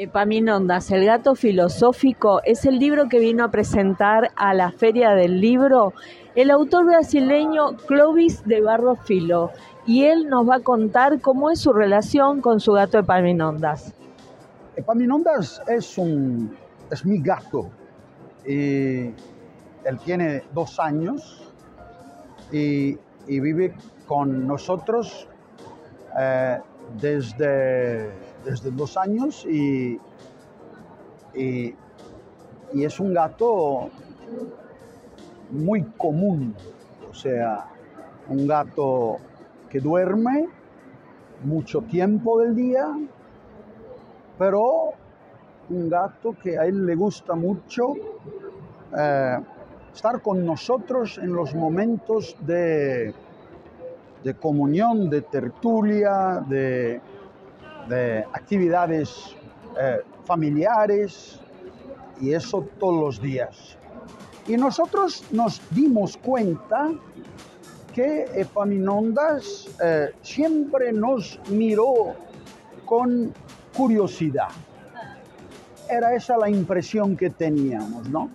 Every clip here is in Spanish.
Epaminondas, el gato filosófico, es el libro que vino a presentar a la Feria del Libro el autor brasileño Clovis de Barro Filo, y él nos va a contar cómo es su relación con su gato Epaminondas. Epaminondas es, un, es mi gato. Y él tiene dos años y, vive con nosotros eh, desde, desde dos años y, y, es un gato muy común, o sea, un gato que duerme mucho tiempo del día, pero un gato que a él le gusta mucho eh, estar con nosotros en los momentos de, de comunión, de tertulia, de, actividades eh, familiares y eso todos los días. Y nosotros nos dimos cuenta que Epaminondas eh, siempre nos miró con curiosidad. Era esa la impresión que teníamos, ¿no?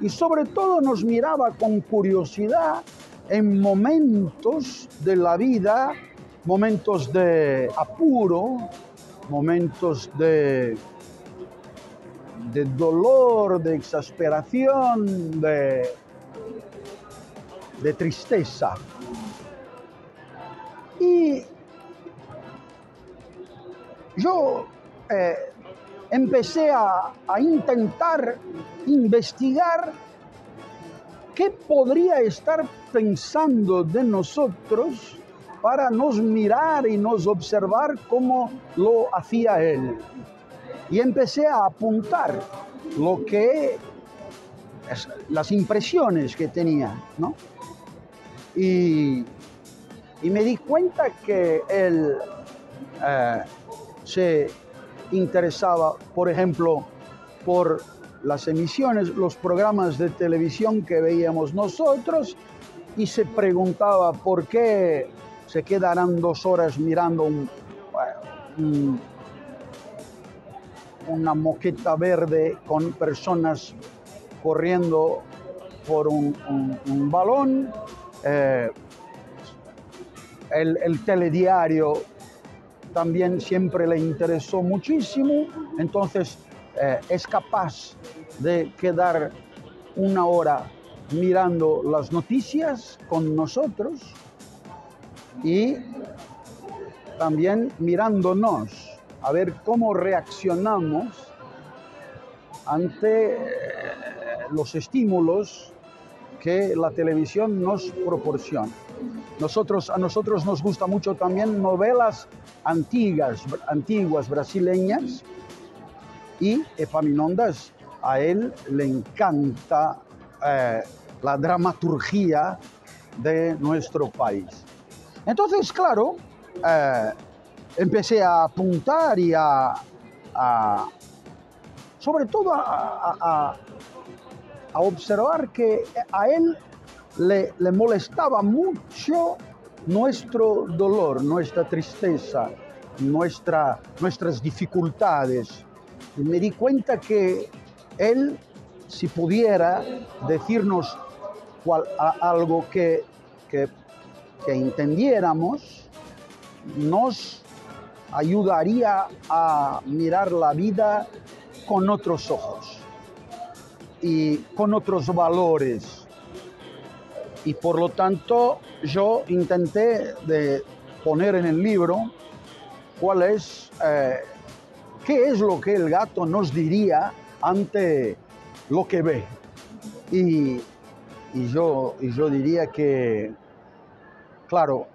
Y sobre todo nos miraba con curiosidad en momentos de la vida, momentos de apuro, momentos de, de dolor, de exasperación, de, de tristeza. Y yo eh, empecé a, a intentar investigar ¿Qué podría estar pensando de nosotros para nos mirar y nos observar como lo hacía él? Y empecé a apuntar lo que las impresiones que tenía, ¿no? Y, me di cuenta que él eh, se interesaba, por ejemplo, por las emisiones, los programas de televisión que veíamos nosotros y se preguntaba por qué se quedarán dos horas mirando una moqueta verde con personas corriendo por un, balón. Eh, el, el telediario también siempre le interesó muchísimo, entonces eh, es capaz de quedar una hora mirando las noticias con nosotros y también mirándonos a ver cómo reaccionamos ante eh, los estímulos que la televisión nos proporciona. Nosotros, a nosotros nos gusta mucho también novelas antiguas, antiguas brasileñas, y Epaminondas, a él le encanta eh, la dramaturgia de nuestro país. Entonces, claro, eh, empecé a apuntar y a, sobre todo a, observar que a él le, le, molestaba mucho nuestro dolor, nuestra tristeza, nuestra, nuestras dificultades. Me di cuenta que él, si pudiera decirnos algo que, entendiéramos, nos ayudaría a mirar la vida con otros ojos y con otros valores. Y por lo tanto yo intenté de poner en el libro cuál es eh, ¿Qué es lo que el gato nos diría ante lo que ve? Y, yo, y yo diría que, claro,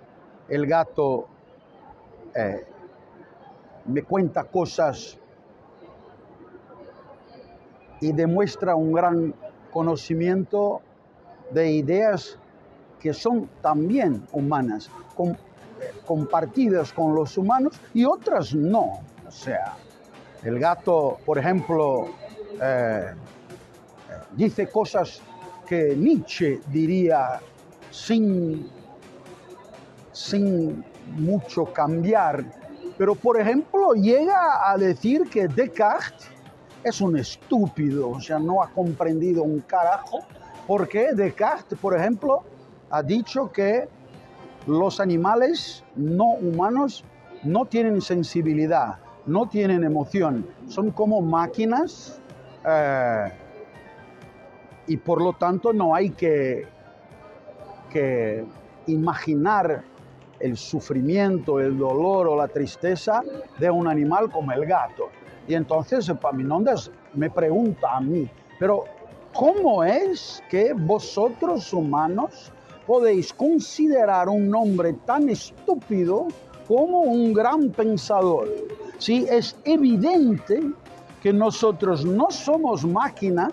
el gato eh, me cuenta cosas y demuestra un gran conocimiento de ideas que son también humanas, compartidas con los humanos y otras no. O sea, el gato, por ejemplo, eh, dice cosas que Nietzsche diría sin, sin mucho cambiar. Pero, por ejemplo, llega a decir que Descartes es un estúpido, o sea, no ha comprendido un carajo, porque Descartes, por ejemplo, ha dicho que los animales no humanos no tienen sensibilidad, no tienen emoción, son como máquinas eh, y por lo tanto no hay que, que imaginar el sufrimiento, el dolor o la tristeza de un animal como el gato. Y entonces Epaminondas me pregunta a mí, pero ¿cómo es que vosotros humanos podéis considerar un hombre tan estúpido como un gran pensador? Si es evidente que nosotros no somos máquina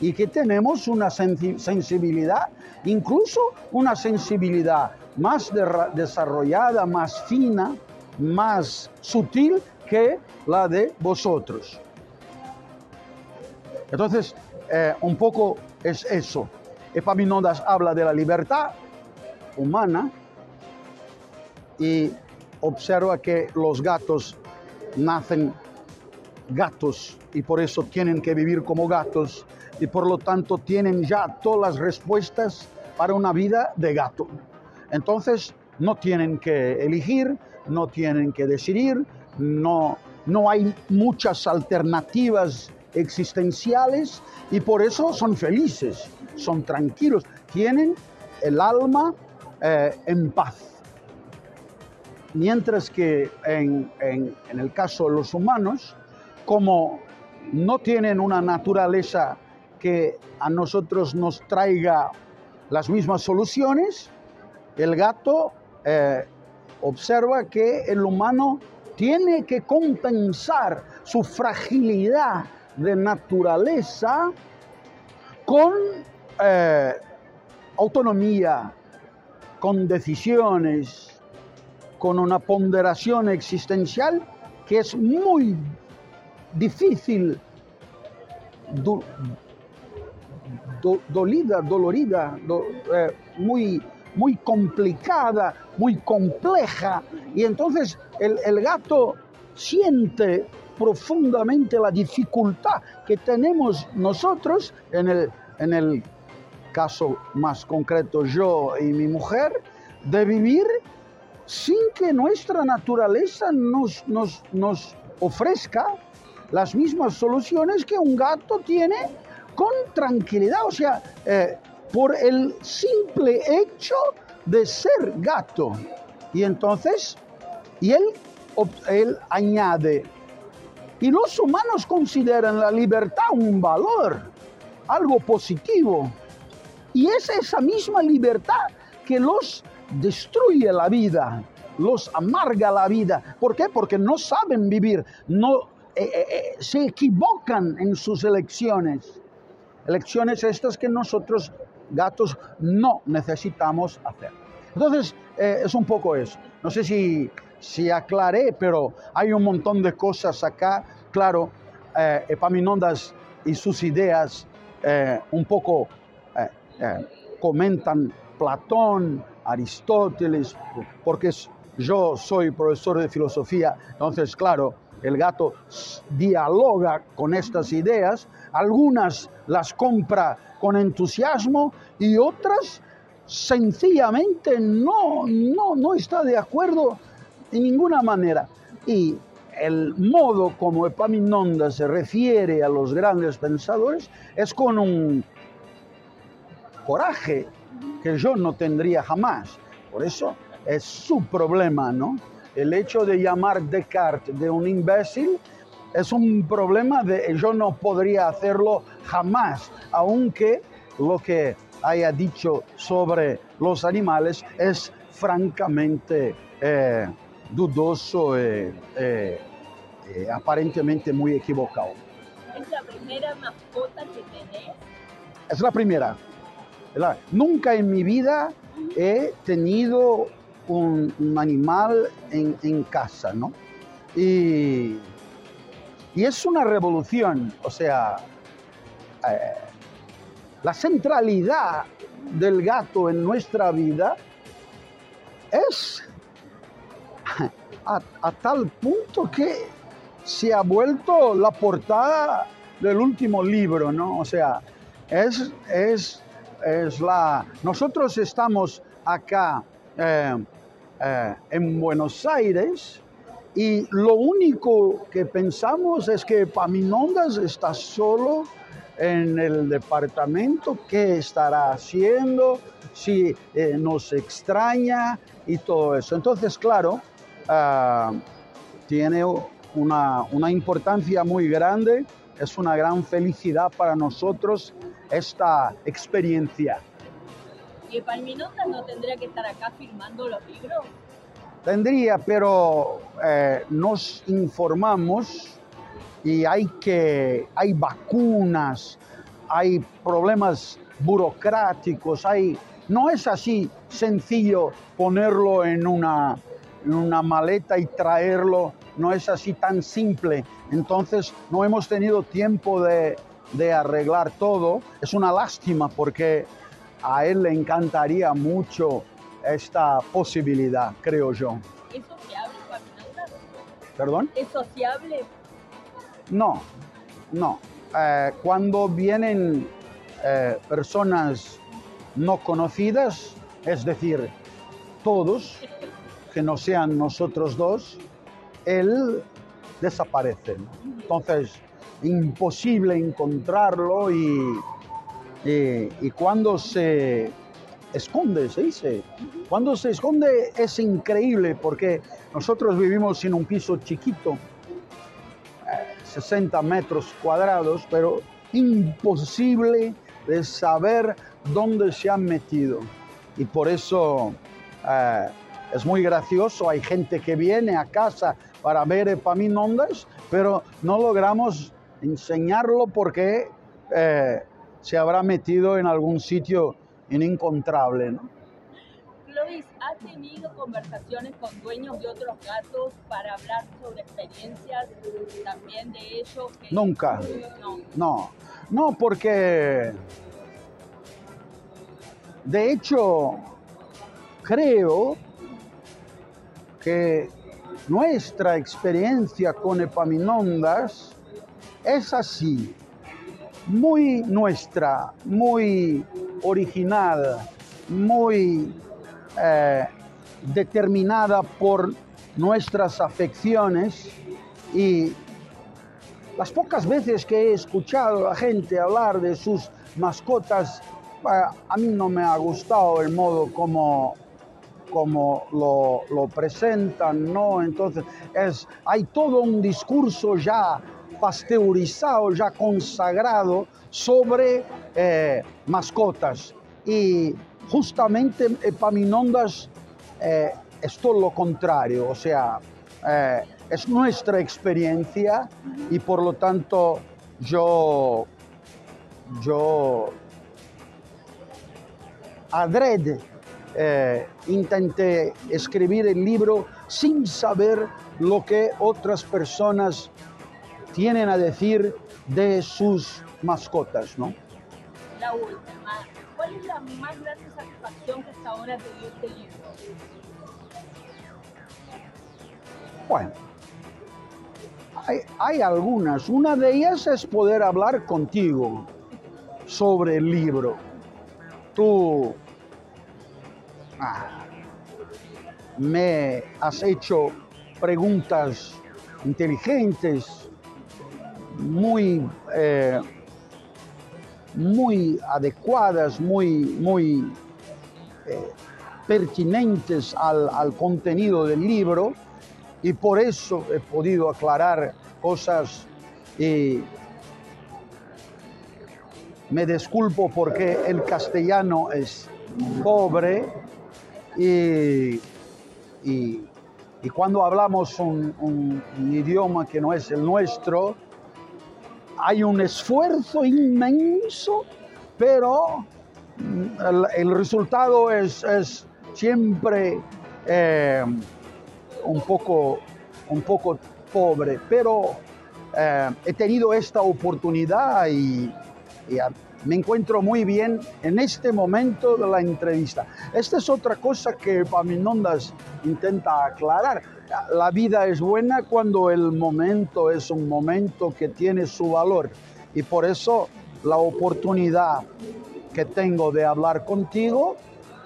y que tenemos una sensibilidad, incluso una sensibilidad más desarrollada, más fina, más sutil que la de vosotros. Entonces, eh, un poco es eso. Epaminondas habla de la libertad humana y observa que los gatos nacen gatos y por eso tienen que vivir como gatos y por lo tanto tienen ya todas las respuestas para una vida de gato. Entonces no tienen que elegir, no tienen que decidir, no, no hay muchas alternativas existenciales y por eso son felices, son tranquilos, tienen el alma eh, en paz. Mientras que en, en el caso de los humanos, como no tienen una naturaleza que a nosotros nos traiga las mismas soluciones, el gato eh, observa que el humano tiene que compensar su fragilidad de naturaleza con eh, autonomía, con decisiones, con una ponderación existencial que es muy difícil, dolida, dolorida, eh, muy muy complicada, muy compleja, y entonces el, gato siente profundamente la dificultad que tenemos nosotros, en el, en el caso más concreto yo y mi mujer, de vivir sin que nuestra naturaleza nos, nos, nos ofrezca las mismas soluciones que un gato tiene con tranquilidad. O sea, eh, por el simple hecho de ser gato. Y entonces, y él, él añade, y los humanos consideran la libertad un valor, algo positivo. Y es esa misma libertad que los destruye la vida, los amarga la vida. ¿Por qué? Porque no saben vivir, no, eh, eh, eh, se equivocan en sus elecciones. Elecciones estas que nosotros gatos no necesitamos hacer. Entonces, eh, es un poco eso. No sé si, si aclaré, pero hay un montón de cosas acá. Claro, eh, Epaminondas y sus ideas eh, un poco comentan Platón, Aristóteles, porque yo soy profesor de filosofía, entonces, claro, el gato dialoga con estas ideas, algunas las compra con entusiasmo y otras sencillamente no, no, no está de acuerdo en ninguna manera. Y el modo como Epaminondas se refiere a los grandes pensadores es con un coraje que yo no tendría jamás. Por eso es su problema, ¿no? El hecho de llamar Descartes de un imbécil es un problema de yo no podría hacerlo jamás, aunque lo que haya dicho sobre los animales es francamente eh, dudoso y eh, eh, aparentemente muy equivocado. ¿Es la primera mascota que tenés? Es la primera. Nunca en mi vida he tenido un, animal en, casa, ¿no? Y, y, es una revolución, o sea, eh, la centralidad del gato en nuestra vida es a, a tal punto que se ha vuelto la portada del último libro, ¿no? O sea, es, es, es la... Nosotros estamos acá eh, eh, en Buenos Aires y lo único que pensamos es que Paminondas está solo en el departamento, qué estará haciendo, si eh, nos extraña y todo eso. Entonces, claro, tiene una, una importancia muy grande, es una gran felicidad para nosotros esta experiencia. ¿Y Palminota no tendría que estar acá firmando los libros? Tendría, pero eh, nos informamos y hay que hay vacunas, hay problemas burocráticos, hay no es así sencillo ponerlo en una, en una maleta y traerlo, no es así tan simple. Entonces no hemos tenido tiempo de, de arreglar todo. Es una lástima porque a él le encantaría mucho esta posibilidad, creo yo. ¿Es sociable, ¿Perdón? ¿Es sociable? No, no. Eh, cuando vienen eh, personas no conocidas, es decir, todos, que no sean nosotros dos, él desaparece. Entonces, imposible encontrarlo y, y, cuando se esconde, se dice, cuando se esconde es increíble porque nosotros vivimos en un piso chiquito, 60 eh, metros cuadrados, pero imposible de saber dónde se han metido. Y por eso eh, es muy gracioso, hay gente que viene a casa para ver Epaminondas, pero no logramos enseñarlo porque eh, se habrá metido en algún sitio inencontrable. ¿no? Clovis, ¿has tenido conversaciones con dueños de otros gatos para hablar sobre experiencias también de ellos? Nunca. No. no, no, porque de hecho creo que nuestra experiencia con Epaminondas es así, muy nuestra, muy original, muy eh, determinada por nuestras afecciones y las pocas veces que he escuchado a gente hablar de sus mascotas, a mí no me ha gustado el modo como como lo, lo, presentan, ¿no? Entonces, es, hay todo un discurso ya pasteurizado, ya consagrado sobre eh, mascotas. Y justamente Epaminondas eh, es todo lo contrario, o sea, eh, es nuestra experiencia y por lo tanto yo, yo adrede eh, intenté escribir el libro sin saber lo que otras personas tienen a decir de sus mascotas, ¿no? La última. ¿Cuál es la más grande satisfacción que hasta ahora te dio este libro? Bueno, hay, hay algunas. Una de ellas es poder hablar contigo sobre el libro. Tú me has hecho preguntas inteligentes, muy, eh, muy adecuadas, muy, muy eh, pertinentes al, al contenido del libro y por eso he podido aclarar cosas y me disculpo porque el castellano es pobre y, y, cuando hablamos un, idioma que no es el nuestro, hay un esfuerzo inmenso, pero el, resultado es, es siempre eh, un, poco, un poco pobre. Pero eh, he tenido esta oportunidad y, Y me encuentro muy bien en este momento de la entrevista. Esta es otra cosa que Paminondas intenta aclarar. La vida es buena cuando el momento es un momento que tiene su valor. Y por eso la oportunidad que tengo de hablar contigo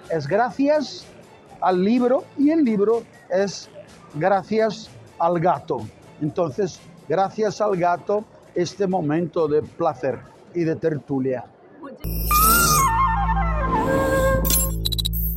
es gracias al libro y el libro es gracias al gato. Entonces, gracias al gato, este momento de placer y de tertulia.